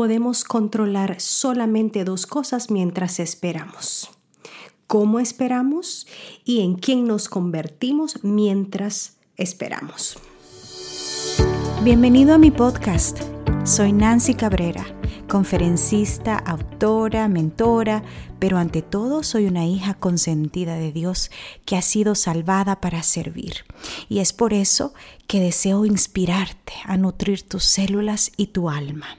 podemos controlar solamente dos cosas mientras esperamos. Cómo esperamos y en quién nos convertimos mientras esperamos. Bienvenido a mi podcast. Soy Nancy Cabrera, conferencista, autora, mentora, pero ante todo soy una hija consentida de Dios que ha sido salvada para servir. Y es por eso que deseo inspirarte a nutrir tus células y tu alma.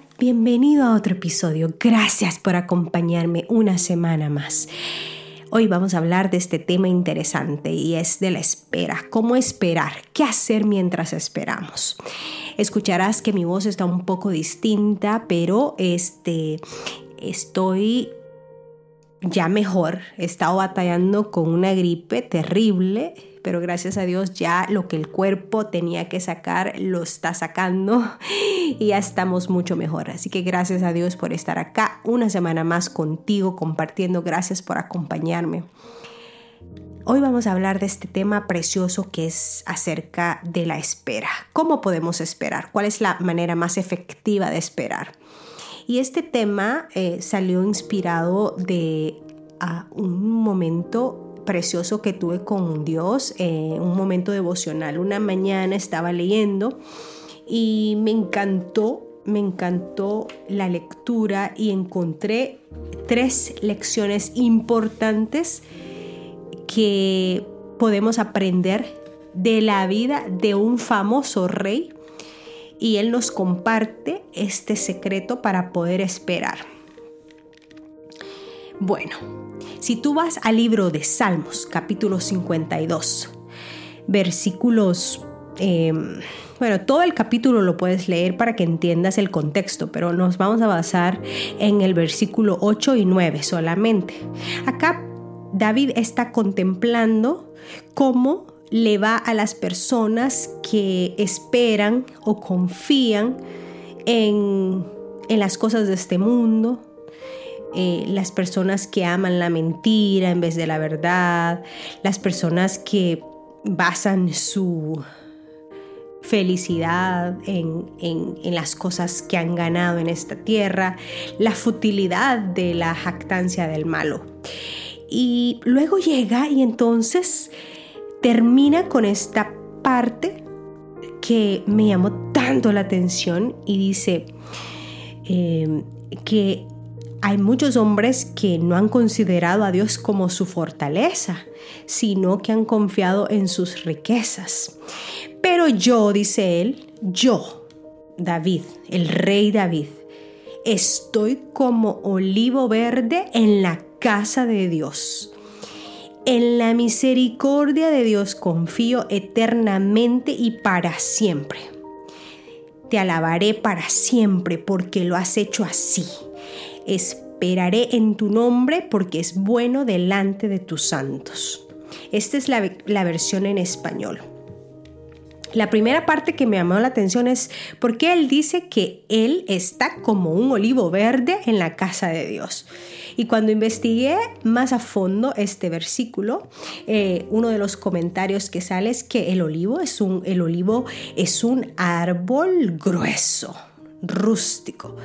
bienvenido a otro episodio. Gracias por acompañarme una semana más. Hoy vamos a hablar de este tema interesante y es de la espera. ¿Cómo esperar? ¿Qué hacer mientras esperamos? Escucharás que mi voz está un poco distinta, pero este, estoy ya mejor. He estado batallando con una gripe terrible, pero gracias a Dios ya lo que el cuerpo tenía que sacar lo está sacando y ya estamos mucho mejor. Así que gracias a Dios por estar acá una semana más contigo compartiendo. Gracias por acompañarme. Hoy vamos a hablar de este tema precioso que es acerca de la espera. ¿Cómo podemos esperar? ¿Cuál es la manera más efectiva de esperar? Y este tema eh, salió inspirado de un momento precioso que tuve con Dios, eh, un momento devocional. Una mañana estaba leyendo y me encantó me encantó la lectura y encontré tres lecciones importantes que podemos aprender de la vida de un famoso rey y él nos comparte este secreto para poder esperar. Bueno, si tú vas al libro de Salmos, capítulo 52, versículos... Em, bueno, todo el capítulo lo puedes leer para que entiendas el contexto, pero nos vamos a basar en el versículo 8 y 9 solamente. Acá David está contemplando cómo le va a las personas que esperan o confían en, las cosas de este mundo, eh, las personas que aman la mentira en vez de la verdad, las personas que basan su felicidad en, en, las cosas que han ganado en esta tierra, la futilidad de la jactancia del malo. Y luego llega y entonces termina con esta parte que me llamó tanto la atención y dice eh, que hay muchos hombres que no han considerado a Dios como su fortaleza, sino que han confiado en sus riquezas. Pero yo, dice él, yo, David, el rey David, estoy como olivo verde en la casa de Dios. En la misericordia de Dios confío eternamente y para siempre. Te alabaré para siempre porque lo has hecho así. Esperaré en tu nombre porque es bueno delante de tus santos. Esta es la, la versión en español. La primera parte que me llamó la atención es porque él dice que él está como un olivo verde en la casa de Dios. Y cuando investigué más a fondo este versículo, eh, uno de los comentarios que sale es que el olivo es un, el olivo es un árbol grueso rústico,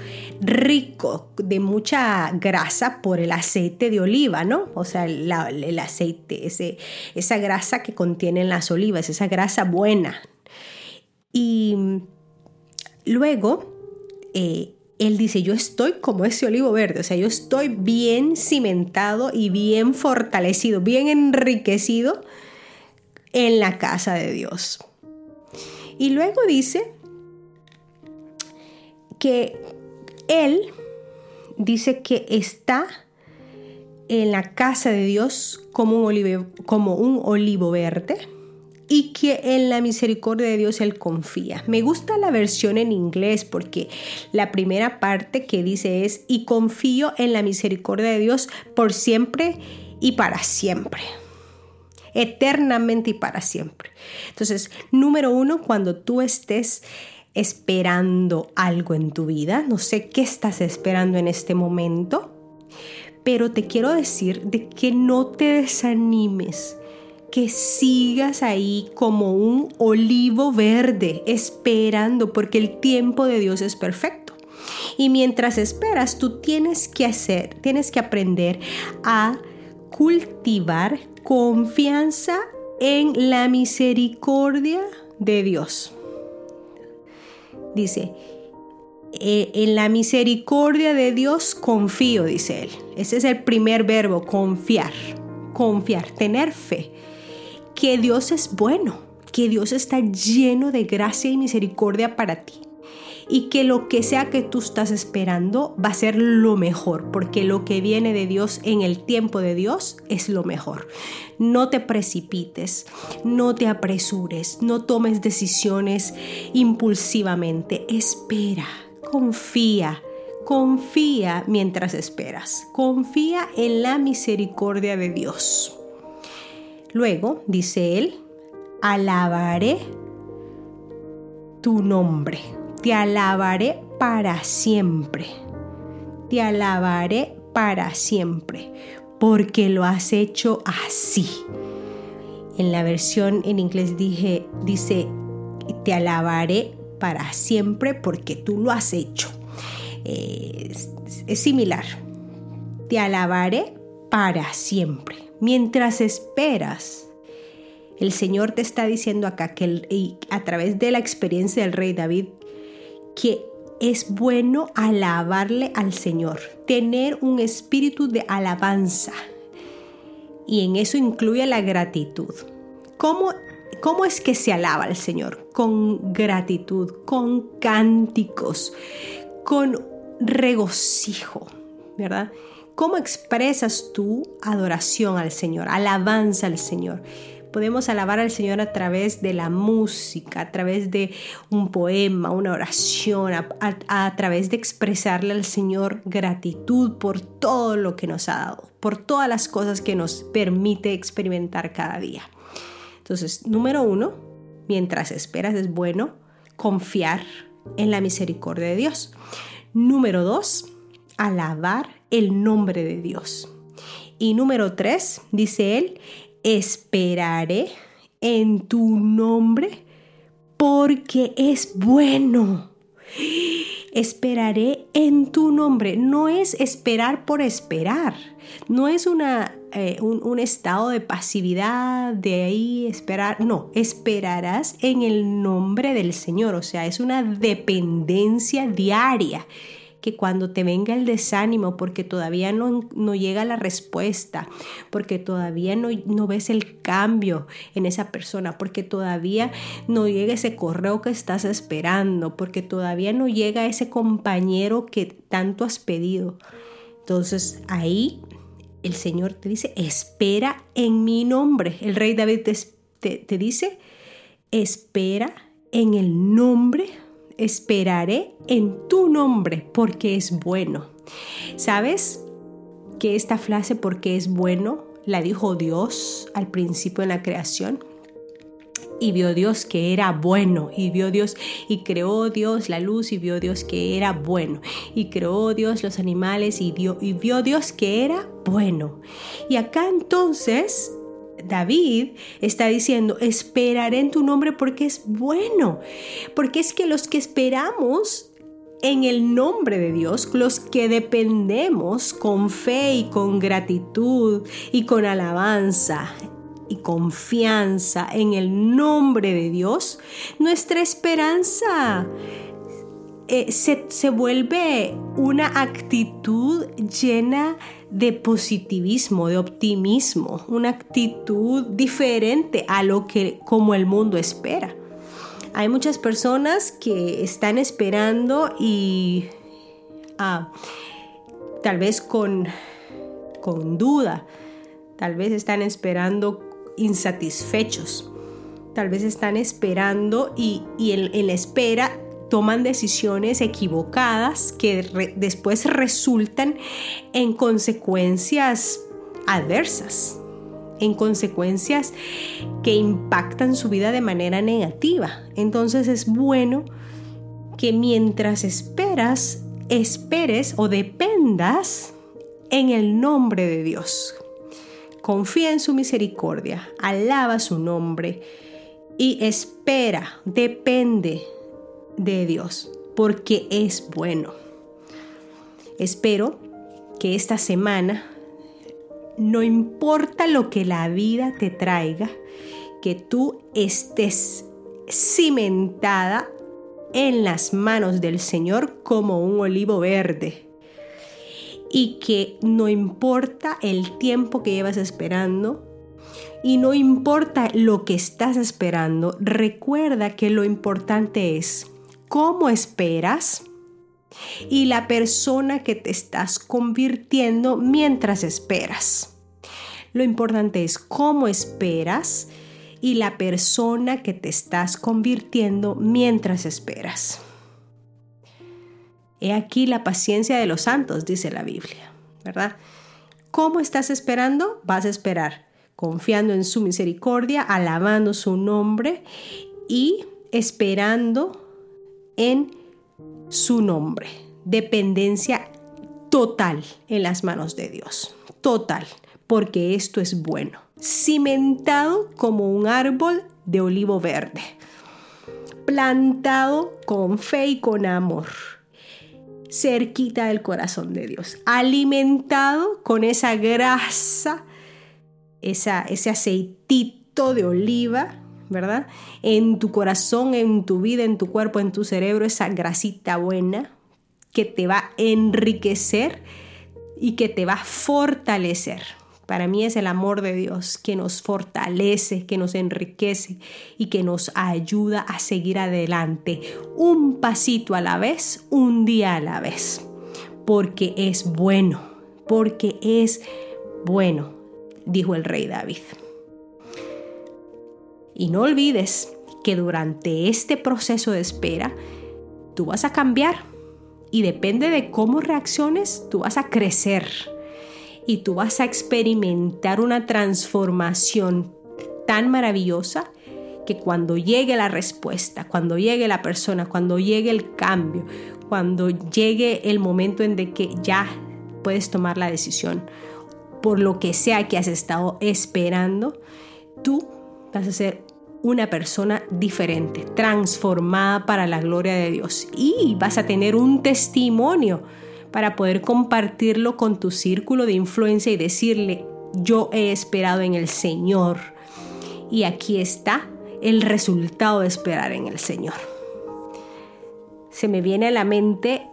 rico, de mucha grasa por el aceite de oliva, ¿no? O sea, el aceite, ese, esa grasa que contienen las olivas, esa grasa buena, y luego, eh, él dice, yo estoy como ese olivo verde, o sea, yo estoy bien cimentado y bien fortalecido, bien enriquecido en la casa de Dios. Y luego dice que él dice que está en la casa de Dios como un olivo verde y que en la misericordia de Dios él confía. Me gusta la versión en inglés porque la primera parte que dice es y confío en la misericordia de Dios por siempre y para siempre. Eternamente y para siempre. Entonces, número uno, cuando tú estés esperando algo en tu vida, no sé qué estás esperando en este momento, pero te quiero decir de que no te desanimes que sigas ahí como un olivo verde esperando porque el tiempo de Dios es perfecto. Y mientras esperas, tú tienes que hacer, tienes que aprender a cultivar confianza en la misericordia de Dios. Dice, eh, en la misericordia de Dios confío, dice él. Ese es el primer verbo, confiar. Confiar, tener fe que Dios es bueno, que Dios está lleno de gracia y misericordia para ti. Y que lo que sea que tú estás esperando va a ser lo mejor, porque lo que viene de Dios en el tiempo de Dios es lo mejor. No te precipites, no te apresures, no tomes decisiones impulsivamente. Espera, confía, confía mientras esperas. Confía en la misericordia de Dios. Luego, dice él, alabaré tu nombre, te alabaré para siempre, te alabaré para siempre, porque lo has hecho así. En la versión en inglés dije, dice, te alabaré para siempre porque tú lo has hecho. es similar. Te alabaré para siempre mientras esperas. El Señor te está diciendo acá que a través de la experiencia del rey David, que es bueno alabarle al Señor, tener un espíritu de alabanza. Y en eso incluye la gratitud. ¿Cómo, cómo es que se alaba al Señor? Con gratitud, con cánticos, con regocijo, ¿verdad? ¿Cómo expresas tu adoración al Señor, alabanza al Señor? Podemos alabar al Señor a través de la música, a través de un poema, una oración, a, través de expresarle al Señor gratitud por todo lo que nos ha dado, por todas las cosas que nos permite experimentar cada día. Entonces, número uno, mientras esperas es bueno confiar en la misericordia de Dios. Número dos, alabar el nombre de Dios. Y número tres, dice él, esperaré en tu nombre porque es bueno. Esperaré en tu nombre. No es esperar por esperar. No es una, eh, un, un estado de pasividad, de ahí esperar. No, esperarás en el nombre del Señor. O sea, es una dependencia diaria que cuando te venga el desánimo porque todavía no, no llega la respuesta, porque todavía no, no ves el cambio en esa persona, porque todavía no llega ese correo que estás esperando, porque todavía no llega ese compañero que tanto has pedido. Entonces ahí el Señor te dice, espera en mi nombre. El rey David te, te dice, espera en el nombre esperaré en tu nombre porque es bueno. ¿Sabes que esta frase porque es bueno la dijo Dios al principio de la creación? y vio Dios que era bueno, y vio Dios, y creó Dios la luz, y vio Dios que era bueno, y creó Dios los animales, y, y vio Dios que era bueno. Y acá entonces David está diciendo, esperaré en tu nombre porque es bueno, porque es que los que esperamos en el nombre de Dios, los que dependemos con fe y con gratitud y con alabanza y confianza en el nombre de Dios, nuestra esperanza eh, se, se vuelve una actitud llena de positivismo, de optimismo, una actitud diferente a lo que como el mundo espera. Hay muchas personas que están esperando y ah, tal vez con, con duda, tal vez están esperando insatisfechos tal vez están esperando y, en, la espera toman decisiones equivocadas que después resultan en consecuencias adversas, en consecuencias que impactan su vida de manera negativa. Entonces es bueno que mientras esperas, esperes o dependas en el nombre de Dios. Confía en su misericordia, alaba su nombre y espera, depende de Dios, porque es bueno. Espero que esta semana, no importa lo que la vida te traiga, que tú estés cimentada en las manos del Señor como un olivo verde. Y que no importa el tiempo que llevas esperando, y no importa lo que estás esperando, recuerda que lo importante es cómo esperas y la persona que te estás convirtiendo mientras esperas. Lo importante es cómo esperas y la persona que te estás convirtiendo mientras esperas. He aquí la paciencia de los santos, dice la Biblia, ¿verdad? ¿Cómo estás esperando? Vas a esperar confiando en su misericordia, alabando su nombre y esperando en su nombre. Dependencia total en las manos de Dios. Total, porque esto es bueno. Cimentado como un árbol de olivo verde. Plantado con fe y con amor cerquita del corazón de Dios, alimentado con esa grasa ese aceitito de oliva, ¿verdad? En tu corazón, en tu vida, en tu cuerpo, en tu cerebro, esa grasita buena que te va a enriquecer y que te va a fortalecer. Para mí es el amor de Dios que nos fortalece, que nos enriquece y que nos ayuda a seguir adelante, un pasito a la vez, un día a la vez, porque es bueno, porque es bueno dijo el rey David. Y no olvides que durante este proceso de espera, tú vas a cambiar. Y depende de cómo reacciones, tú vas a crecer. Y tú vas a experimentar una transformación tan maravillosa que cuando llegue la respuesta, cuando llegue la persona, cuando llegue el cambio, cuando llegue el momento en que ya puedes tomar la decisión, por lo que sea que has estado esperando, tú vas a ser una persona diferente, transformada para la gloria de Dios y vas a tener un testimonio para poder compartirlo con tu círculo de influencia y decirle, yo he esperado en el Señor y aquí está el resultado de esperar en el Señor. Se me viene a la mente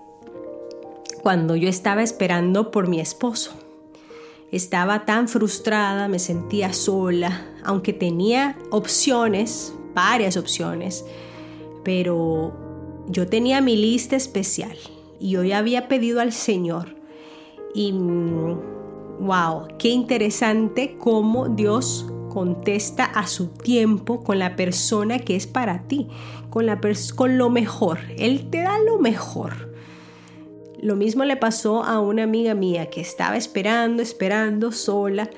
cuando yo estaba esperando por mi esposo. Estaba tan frustrada, me sentía sola, aunque tenía opciones, varias opciones, pero yo tenía mi lista especial y yo ya había pedido al Señor. Y wow, qué interesante cómo Dios contesta a su tiempo con la persona que es para ti, con, la con lo mejor. Él te da lo mejor. Lo mismo le pasó a una amiga mía que estaba esperando, esperando sola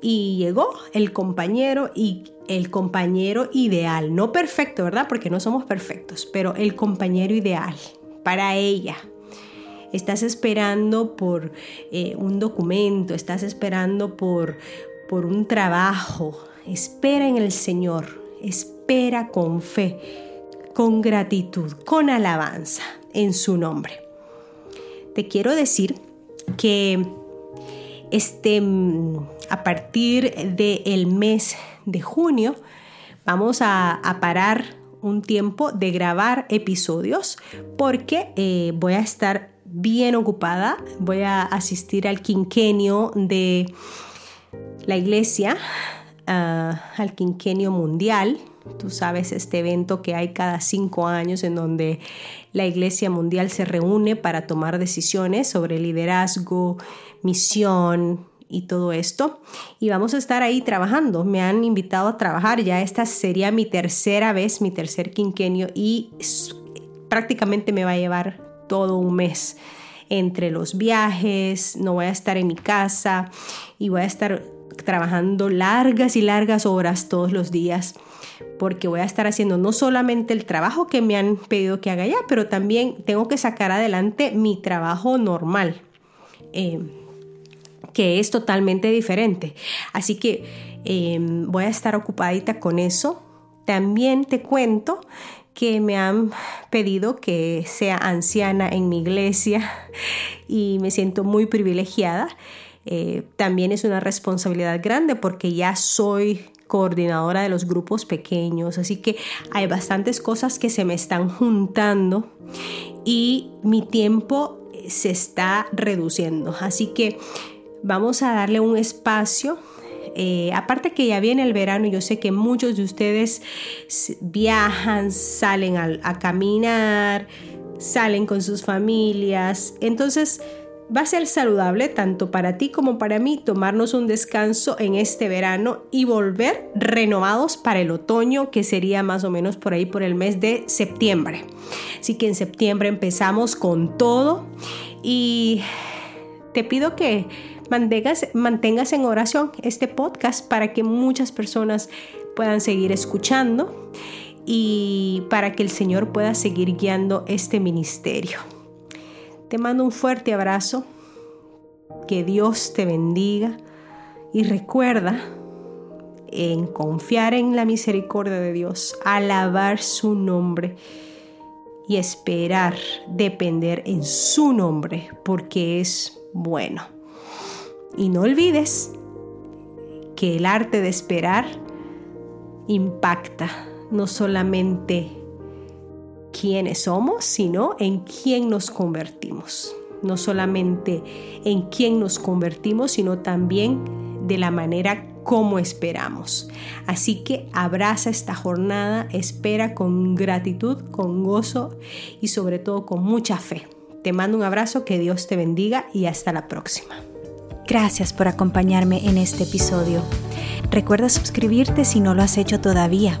y llegó el compañero y el compañero ideal, no perfecto, ¿verdad? Porque no somos perfectos, pero el compañero ideal para ella. Estás esperando por eh, un documento, estás esperando por, por un trabajo. Espera en el Señor, espera con fe, con gratitud, con alabanza en su nombre te quiero decir que este, a partir del mes de junio vamos a, parar un tiempo de grabar episodios porque eh, voy a estar bien ocupada, voy a asistir al quinquenio de la iglesia, ah, al quinquenio mundial Tú sabes, este evento que hay cada cinco años en donde la Iglesia Mundial se reúne para tomar decisiones sobre liderazgo, misión y todo esto. Y vamos a estar ahí trabajando. Me han invitado a trabajar. Ya esta sería mi tercera vez, mi tercer quinquenio y prácticamente me va a llevar todo un mes entre los viajes, no voy a estar en mi casa y voy a estar trabajando largas y largas horas todos los días porque voy a estar haciendo no solamente el trabajo que me han pedido que haga ya, pero también tengo que sacar adelante mi trabajo normal. Eh, que es totalmente diferente. Así que em, voy a estar ocupadita con eso. También te cuento que me han pedido que sea anciana en mi iglesia y me siento muy privilegiada. Eh, también es una responsabilidad grande porque ya soy coordinadora de los grupos pequeños, así que hay bastantes cosas que se me están juntando y mi tiempo se está reduciendo. Así que vamos a darle un espacio. Eh, aparte que ya viene el verano, yo sé que muchos de ustedes viajan, salen a, caminar, salen con sus familias. Entonces, va a ser saludable tanto para ti como para mí tomarnos un descanso en este verano y volver renovados para el otoño que sería más o menos por ahí por el mes de septiembre. Así que en septiembre empezamos con todo y te pido que mantengas, mantengas en oración este podcast para que muchas personas puedan seguir escuchando y para que el Señor pueda seguir guiando este ministerio. Te mando un fuerte abrazo, que Dios te bendiga y recuerda en confiar en la misericordia de Dios, alabar su nombre y esperar depender en su nombre porque es bueno. Y no olvides que el arte de esperar impacta no solamente quiénes somos, sino en quién nos convertimos. No solamente en quién nos convertimos, sino también de la manera como esperamos. Así que abraza esta jornada, espera con gratitud, con gozo y sobre todo con mucha fe. Te mando un abrazo, que Dios te bendiga y hasta la próxima. Gracias por acompañarme en este episodio. Recuerda suscribirte si no lo has hecho todavía.